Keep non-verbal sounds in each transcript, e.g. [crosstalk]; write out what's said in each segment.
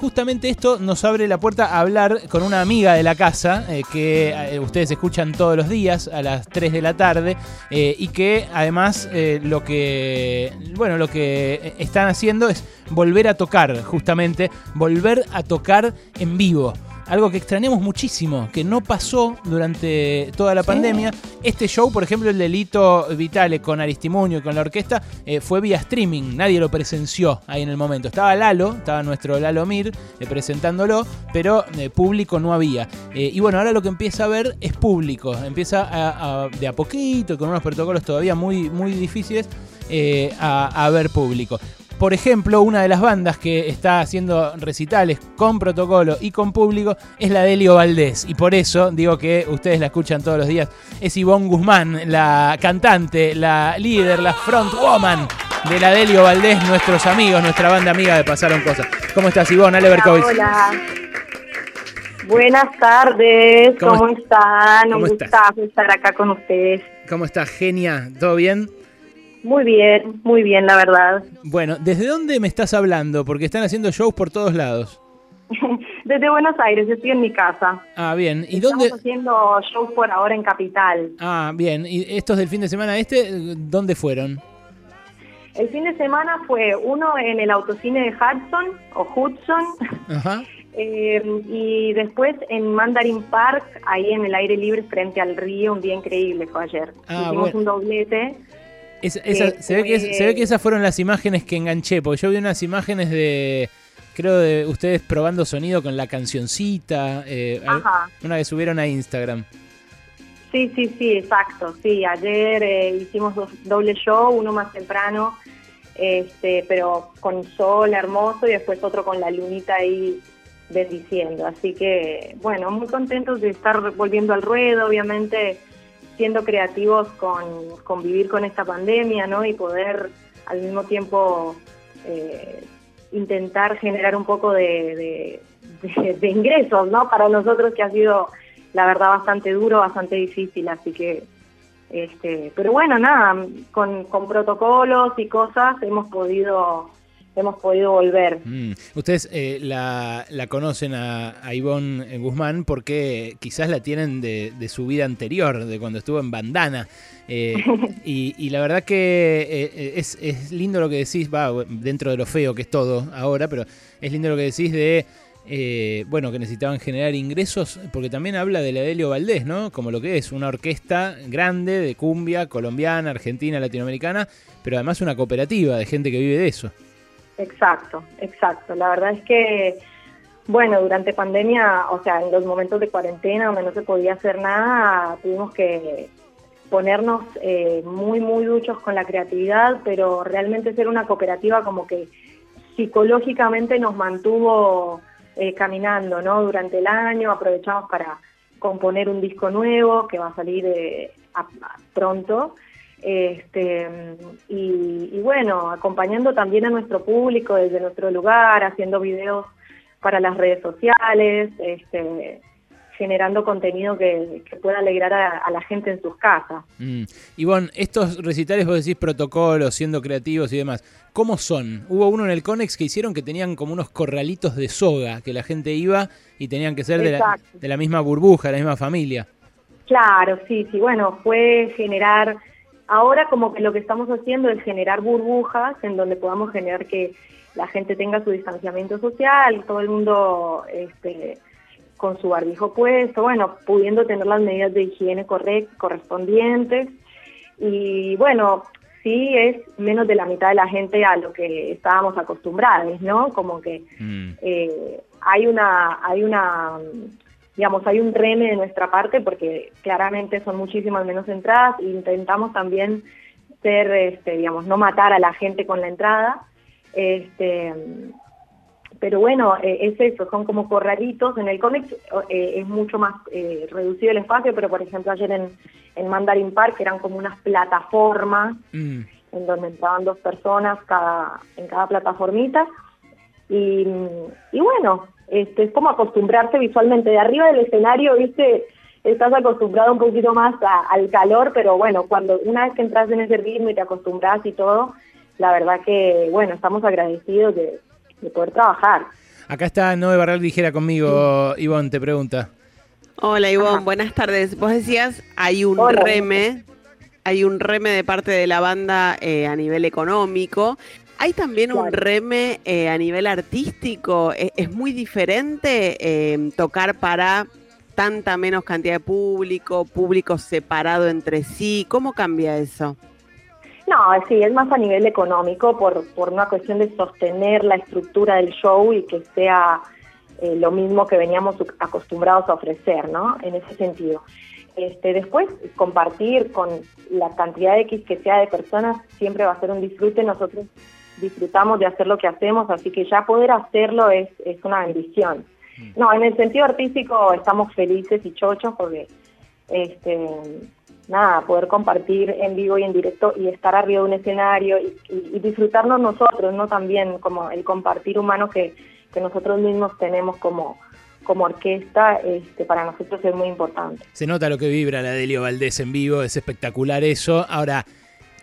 Justamente esto nos abre la puerta a hablar con una amiga de la casa eh, que eh, ustedes escuchan todos los días a las 3 de la tarde eh, y que además lo que bueno lo que están haciendo es volver a tocar justamente volver a tocar en vivo algo que extrañamos muchísimo, que no pasó durante toda la pandemia. Este show, por ejemplo, el delito Vitale con Aristimuño y con la orquesta, eh, fue vía streaming, nadie lo presenció ahí en el momento. Estaba Lalo, estaba nuestro Lalo Mir eh, presentándolo, pero eh, público no había. Eh, y bueno, ahora lo que empieza a ver es público, empieza a, a- de a poquito, con unos protocolos todavía muy, muy difíciles, a, a ver público. Por ejemplo, una de las bandas que está haciendo recitales con protocolo y con público es la de Elio Valdés. Y por eso digo que ustedes la escuchan todos los días. Es Ivonne Guzmán, la cantante, la líder, la frontwoman de la Delio Valdés, nuestros amigos, nuestra banda amiga de Pasaron Cosas. ¿Cómo estás, Ivonne? Ale Berkovitz. Hola. Buenas tardes, ¿Cómo ¿cómo, están? ¿Cómo Un gustazo estar acá con ustedes. ¿Cómo estás, genia? ¿Todo bien? Muy bien, muy bien, la verdad. Bueno, ¿desde dónde me estás hablando? Porque están haciendo shows por todos lados. [laughs] Desde Buenos Aires, estoy en mi casa. Ah, bien. ¿Y Estamos dónde? haciendo shows por ahora en Capital. Ah, bien. ¿Y estos del fin de semana este, dónde fueron? El fin de semana fue uno en el autocine de Hudson, o Hudson, Ajá. [laughs] eh, y después en Mandarin Park, ahí en el aire libre frente al río, un día increíble fue ayer. Ah, Hicimos bueno. un doblete. Esa- que se, ve que es- se ve que esas fueron las imágenes que enganché, porque yo vi unas imágenes de, creo, de ustedes probando sonido con la cancioncita, eh, una que subieron a Instagram. Sí, sí, sí, exacto. Sí, ayer eh, hicimos dos, doble show, uno más temprano, este, pero con sol hermoso y después otro con la lunita ahí bendiciendo. Así que, bueno, muy contentos de estar volviendo al ruedo, obviamente siendo creativos con, con vivir con esta pandemia, ¿no? Y poder al mismo tiempo eh, intentar generar un poco de- de ingresos, ¿no? Para nosotros que ha sido, la verdad, bastante duro, bastante difícil, así que, este, pero bueno, nada, con, con protocolos y cosas hemos podido, hemos podido volver. Mm. Ustedes eh, la, la conocen a, a Ivonne Guzmán porque quizás la tienen de, de su vida anterior, de cuando estuvo en Bandana. Eh, [laughs] y, y la verdad que eh, es, es lindo lo que decís, va, dentro de lo feo que es todo ahora, pero es lindo lo que decís de, eh, bueno, que necesitaban generar ingresos, porque también habla de la Delio Valdés, ¿no? Como lo que es, una orquesta grande de cumbia colombiana, argentina, latinoamericana, pero además una cooperativa de gente que vive de eso. Exacto, exacto. La verdad es que, bueno, durante pandemia, o sea, en los momentos de cuarentena donde no se podía hacer nada, tuvimos que ponernos eh, muy, muy duchos con la creatividad, pero realmente ser una cooperativa como que psicológicamente nos mantuvo eh, caminando, ¿no? Durante el año aprovechamos para componer un disco nuevo que va a salir eh, a- pronto. Este, y, y bueno, acompañando también a nuestro público desde nuestro lugar, haciendo videos para las redes sociales, este, generando contenido que, que pueda alegrar a, a la gente en sus casas. Mm. Ivonne, estos recitales vos decís protocolos, siendo creativos y demás, ¿cómo son? Hubo uno en el Conex que hicieron que tenían como unos corralitos de soga, que la gente iba y tenían que ser de la, de la misma burbuja, de la misma familia. Claro, sí, sí, bueno, fue generar, ahora como que lo que estamos haciendo es generar burbujas en donde podamos generar que la gente tenga su distanciamiento social, todo el mundo este, con su barbijo puesto, bueno, pudiendo tener las medidas de higiene correct, correspondientes. Y bueno, sí es menos de la mitad de la gente a lo que estábamos acostumbrados, ¿no? Como que Mm. eh, hay una hay una digamos hay un reme de nuestra parte porque claramente son muchísimas menos entradas e intentamos también ser este digamos no matar a la gente con la entrada este pero bueno eh, es eso son como corralitos en el cómic eh, es mucho más eh, reducido el espacio pero por ejemplo ayer en en Mandarin Park eran como unas plataformas Mm. en donde entraban dos personas cada, en cada plataformita. Y, y bueno, este, es como acostumbrarse visualmente. De arriba del escenario, viste, estás acostumbrado un poquito más a- al calor, pero bueno, cuando una vez que entras en ese ritmo y te acostumbras y todo, la verdad que, bueno, estamos agradecidos de, de poder trabajar. Acá está Noé Barral Dijera conmigo, Ivonne, te pregunta. Hola Ivonne, buenas tardes. Vos decías, hay un reme, hay un reme de parte de la banda eh, a nivel económico. ¿Hay también un reme eh, a nivel artístico? ¿E-, ¿Es, muy diferente eh, tocar para tanta menos cantidad de público, público separado entre sí? ¿Cómo cambia eso? No, sí, es más a nivel económico por, por una cuestión de sostener la estructura del show y que sea eh, lo mismo que veníamos acostumbrados a ofrecer, ¿no? En ese sentido. Este, después, compartir con la cantidad X que sea de personas siempre va a ser un disfrute. Nosotros disfrutamos de hacer lo que hacemos, así que ya poder hacerlo es, es una bendición. Mm. No, en el sentido artístico estamos felices y chochos porque, este, nada, poder compartir en vivo y en directo y estar arriba de un escenario y, y disfrutarnos nosotros, ¿no? También como el compartir humano que que nosotros mismos tenemos como, como orquesta, este, para nosotros es muy importante. Se nota lo que vibra la Delio Valdés en vivo, es espectacular eso. Ahora,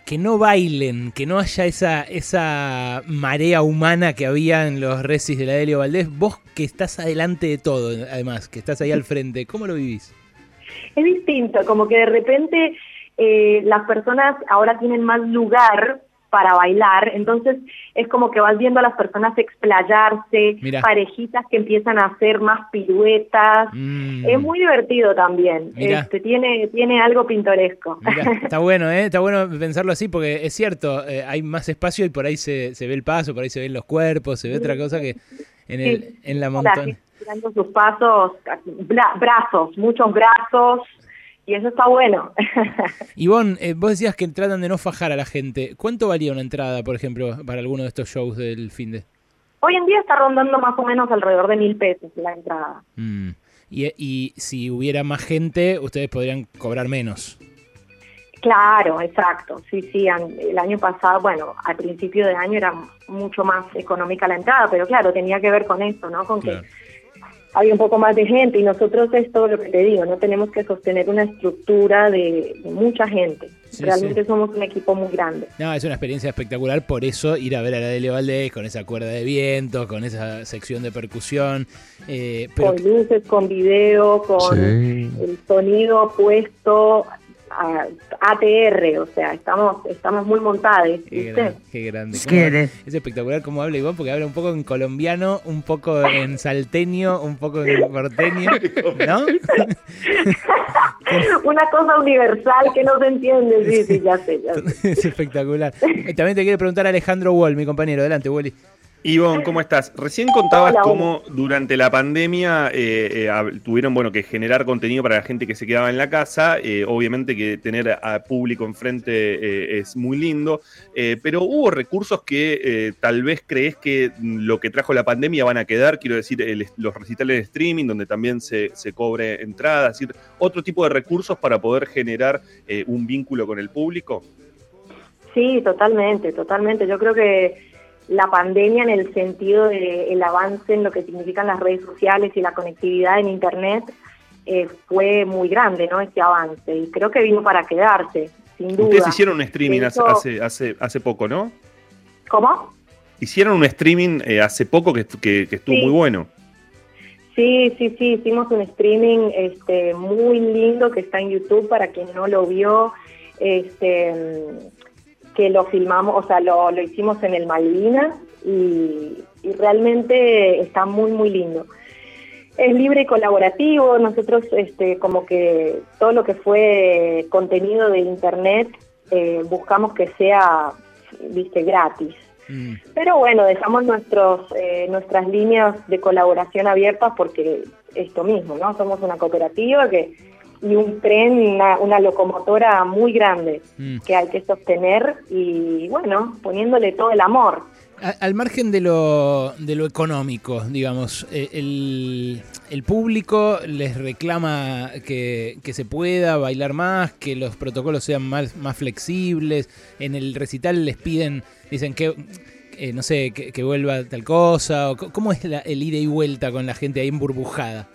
que no bailen, que no haya esa, esa marea humana que había en los recis de la Delio Valdés, vos que estás adelante de todo, además, que estás ahí al frente, ¿cómo lo vivís? Es distinto, como que de repente eh, las personas ahora tienen más lugar para bailar, entonces es como que vas viendo a las personas explayarse, parejitas que empiezan a hacer más piruetas, mm. es muy divertido también, este, tiene, tiene algo pintoresco. [laughs] está bueno, ¿eh? está bueno pensarlo así porque es cierto, eh, hay más espacio y por ahí se, se ve el paso, por ahí se ven los cuerpos, se ve otra cosa que en, el, en la montaña. sus pasos, brazos, muchos brazos, y eso está bueno. [laughs] Ivonne, eh, vos decías que tratan de no fajar a la gente. ¿Cuánto valía una entrada, por ejemplo, para alguno de estos shows del fin de? Hoy en día está rondando más o menos alrededor de mil pesos la entrada. Mm. Y, y si hubiera más gente, ustedes podrían cobrar menos. Claro, exacto. Sí, sí, el año pasado, bueno, al principio de año era mucho más económica la entrada, pero claro, tenía que ver con eso, ¿no? Con que hay un poco más de gente y nosotros es todo lo que te digo, no tenemos que sostener una estructura de, mucha gente. Realmente somos un equipo muy grande. No, es una experiencia espectacular, por eso ir a ver a la Dele Valdés con esa cuerda de viento, con esa sección de percusión. Eh, con luces, con video, con el sonido puesto, ATR, o sea, estamos estamos muy montados. Qué, grande. Es espectacular cómo habla Iván, porque habla un poco en colombiano, un poco en salteño, un poco en porteño, ¿no? [laughs] Una cosa universal que no se entiende, sí, sí, ya sé, ya sé. [laughs] Es espectacular. También te quiere preguntar Alejandro Wall, mi compañero. Adelante, Wally. Ivonne, ¿cómo estás? Recién contabas cómo durante la pandemia eh, eh, tuvieron bueno, que generar contenido para la gente que se quedaba en la casa. Eh, obviamente que tener a público enfrente es muy lindo, pero hubo recursos que tal vez crees que lo que trajo la pandemia van a quedar, quiero decir, los recitales de streaming, donde también se, se cobre entrada, es decir, otro tipo de recursos para poder generar un vínculo con el público. Sí, totalmente, totalmente. Yo creo que la pandemia en el sentido del avance en lo que significan las redes sociales y la conectividad en Internet eh, fue muy grande, ¿no? Este avance. Y creo que vino para quedarse, sin duda. Ustedes hicieron un streaming hace, hace, hace poco, ¿no? ¿Cómo? Hicieron un streaming eh, hace poco que, que, estuvo muy bueno. Sí, sí, sí, hicimos un streaming este, muy lindo que está en YouTube para quien no lo vio. Este, que lo filmamos, o sea, lo, lo hicimos en el Malvinas y, realmente está muy, muy lindo. Es libre y colaborativo, nosotros este, como que todo lo que fue contenido de internet eh, buscamos que sea, viste, gratis. Mm. Pero bueno, dejamos nuestros, eh, nuestras líneas de colaboración abiertas porque esto mismo, ¿no? Somos una cooperativa que y un tren, una, locomotora muy grande mm. que hay que sostener y bueno, poniéndole todo el amor. al margen de lo, de lo económico, digamos, eh, el, el público les reclama que, que, se pueda bailar más, que los protocolos sean más, más flexibles. En el recital les piden, dicen que, eh, no sé, que, vuelva tal cosa. O, ¿Cómo es el ida y vuelta con la gente ahí emburbujada?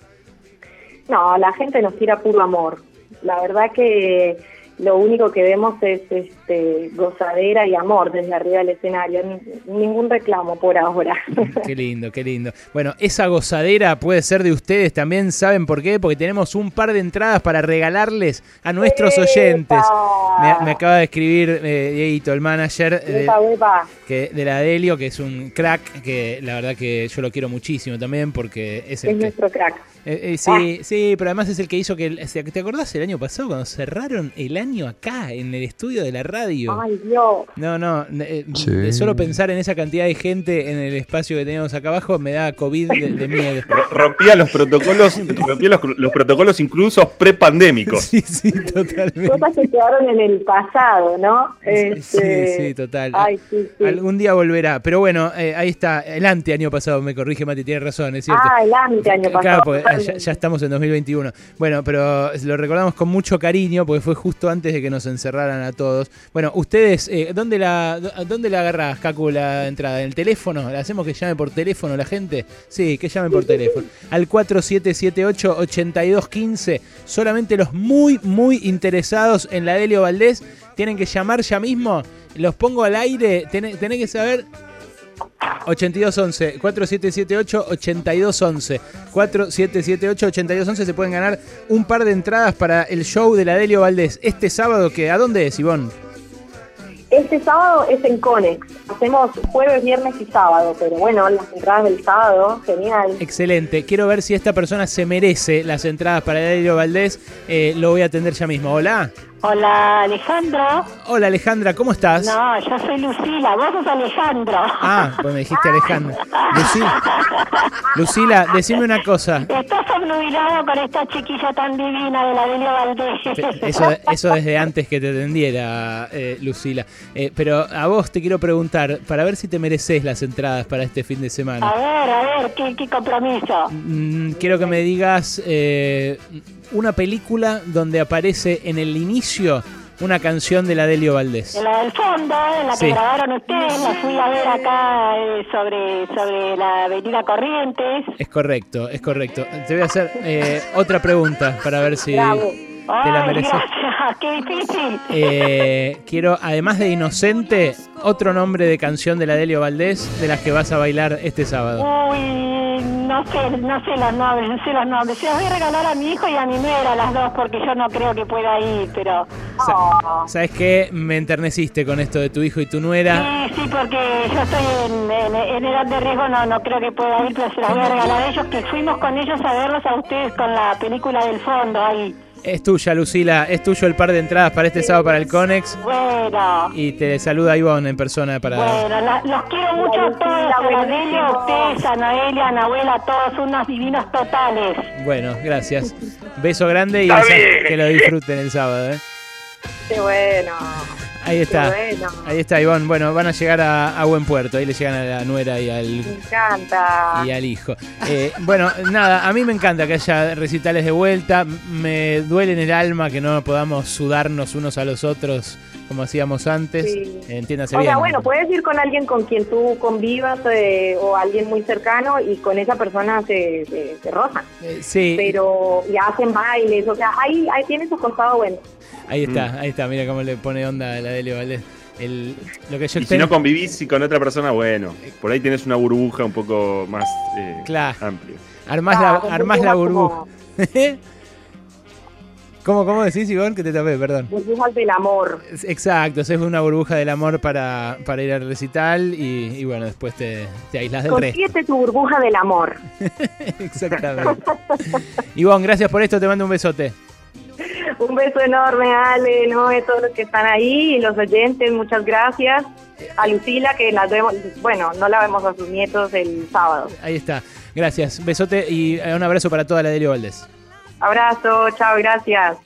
No, la gente nos tira puro amor. La verdad que lo único que vemos es este, este, gozadera y amor desde arriba del escenario. Ningún reclamo por ahora. [laughs] Qué lindo, qué lindo. Bueno, esa gozadera puede ser de ustedes también, ¿saben por qué? Porque tenemos un par de entradas para regalarles a nuestros oyentes. Me, acaba de escribir eh, Dieguito, el manager de, Que, de la Delio, que es un crack, que la verdad que yo lo quiero muchísimo también porque es el es nuestro crack. Eh, eh, sí, ah. sí, pero además es el que hizo que. ¿Te acordás el año pasado cuando cerraron el año acá, en el estudio de la radio? Ay, Dios. No, no. Eh, solo pensar en esa cantidad de gente en el espacio que teníamos acá abajo me da COVID de, miedo. Rompía los protocolos, rompía los, protocolos incluso prepandémicos. Sí, sí, totalmente. Cosas que quedaron en el pasado, ¿no? Sí, este, sí, total. Ay, sí, sí. Algún día volverá. Pero bueno, ahí está. El ante año pasado, me corrige Mati, tiene razón, es cierto. Ah, el ante año pasado. Claro, ya, estamos en 2021. Bueno, pero lo recordamos con mucho cariño porque fue justo antes de que nos encerraran a todos. Bueno, ustedes, eh, ¿dónde, la, ¿dónde la agarrás, Cacu, la entrada? ¿En el teléfono? ¿La hacemos que llame por teléfono la gente? Sí, que llame por teléfono. Al 4778-8215. Solamente los muy, muy interesados en la Delio Valdés tienen que llamar ya mismo. Los pongo al aire. Tenés, tenés que saber 8211 4778 8211 4778 8211 se pueden ganar un par de entradas para el show de la Delio Valdés este sábado que ¿a dónde es Ivonne? Este sábado es en Conex. Hacemos jueves, viernes y sábado, pero bueno, las entradas del sábado, genial. Excelente. Quiero ver si esta persona se merece las entradas para Delio Valdés. Eh, lo voy a atender ya mismo. Hola. Hola, Alejandro. Hola, Alejandra, ¿cómo estás? No, yo soy Lucila, vos sos Alejandro. Ah, pues me dijiste Alejandro. Lucila, Lucila, decime una cosa. Estás obnubilado con esta chiquilla tan divina de la Delia Valdés. Eso, eso desde antes que te atendiera, eh, Lucila. Eh, pero a vos te quiero preguntar, para ver si te mereces las entradas para este fin de semana. A ver, a ver, ¿qué, compromiso? Mm, quiero que me digas... Eh, una película donde aparece en el inicio una canción de la Delio Valdés. En la del fondo, la que grabaron ustedes, la fui a ver acá eh, sobre, sobre la avenida Corrientes. Es correcto, es correcto. Te voy a hacer eh, otra pregunta para ver si te la mereces. ¡Qué difícil! Eh, quiero, además de Inocente, otro nombre de canción de la Delio Valdés de las que vas a bailar este sábado. Uy, no sé, no sé los nombres, no sé los nombres. Se los voy a regalar a mi hijo y a mi nuera, las dos, porque yo no creo que pueda ir, pero... ¿Sabes qué? Me enterneciste con esto de tu hijo y tu nuera. Sí, sí, porque yo estoy en, edad de riesgo, no, no creo que pueda ir, pero se los voy a regalar a ellos, que fuimos con ellos a verlos a ustedes con la película del fondo ahí. Es tuya, Lucila. Es tuyo el par de entradas para este sábado para el Conex. Bueno. Y te saluda Ivonne en persona para. Bueno, los quiero mucho a todos. A Delia, ustedes, a Noelia, a Nahuela, todos unos divinos totales. Bueno, gracias. Beso grande y que lo disfruten el sábado. ¿eh? Qué bueno. Ahí está. Ahí está, Ivonne. Bueno, van a llegar a, buen puerto. Ahí le llegan a la nuera y al. Me encanta. Y al hijo. Eh, bueno, nada, a mí me encanta que haya recitales de vuelta. Me duele en el alma que no podamos sudarnos unos a los otros como hacíamos antes. Entiéndase o sea, bueno, puedes ir con alguien con quien tú convivas eh, o alguien muy cercano y con esa persona se, se, rozan. Eh, sí. Pero ya hacen bailes, o sea, ahí, ahí tiene su costado bueno. Ahí está, mm. ahí está, mira cómo le pone onda a la Delio Valdés. El, lo que yo y si no convivís con otra persona, bueno, por ahí tienes una burbuja un poco más eh, amplia. Armás la, armás la burbuja. [laughs] ¿Cómo, ¿Cómo decís, Ivonne? Que te tapé, perdón. Burbujas del amor. Exacto, es una burbuja del amor para, para ir al recital y, bueno, después te, te aislas del resto. Consiete tu burbuja del amor. [laughs] Exactamente. Ivonne, gracias por esto, te mando un besote. Un beso enorme, Ale, ¿no? De todos los que están ahí y los oyentes, muchas gracias. A Lucila, que las vemos, bueno, no la vemos a sus nietos el sábado. Ahí está. Gracias. Besote y un abrazo para toda la Delio Valdés. Abrazo, chao, gracias.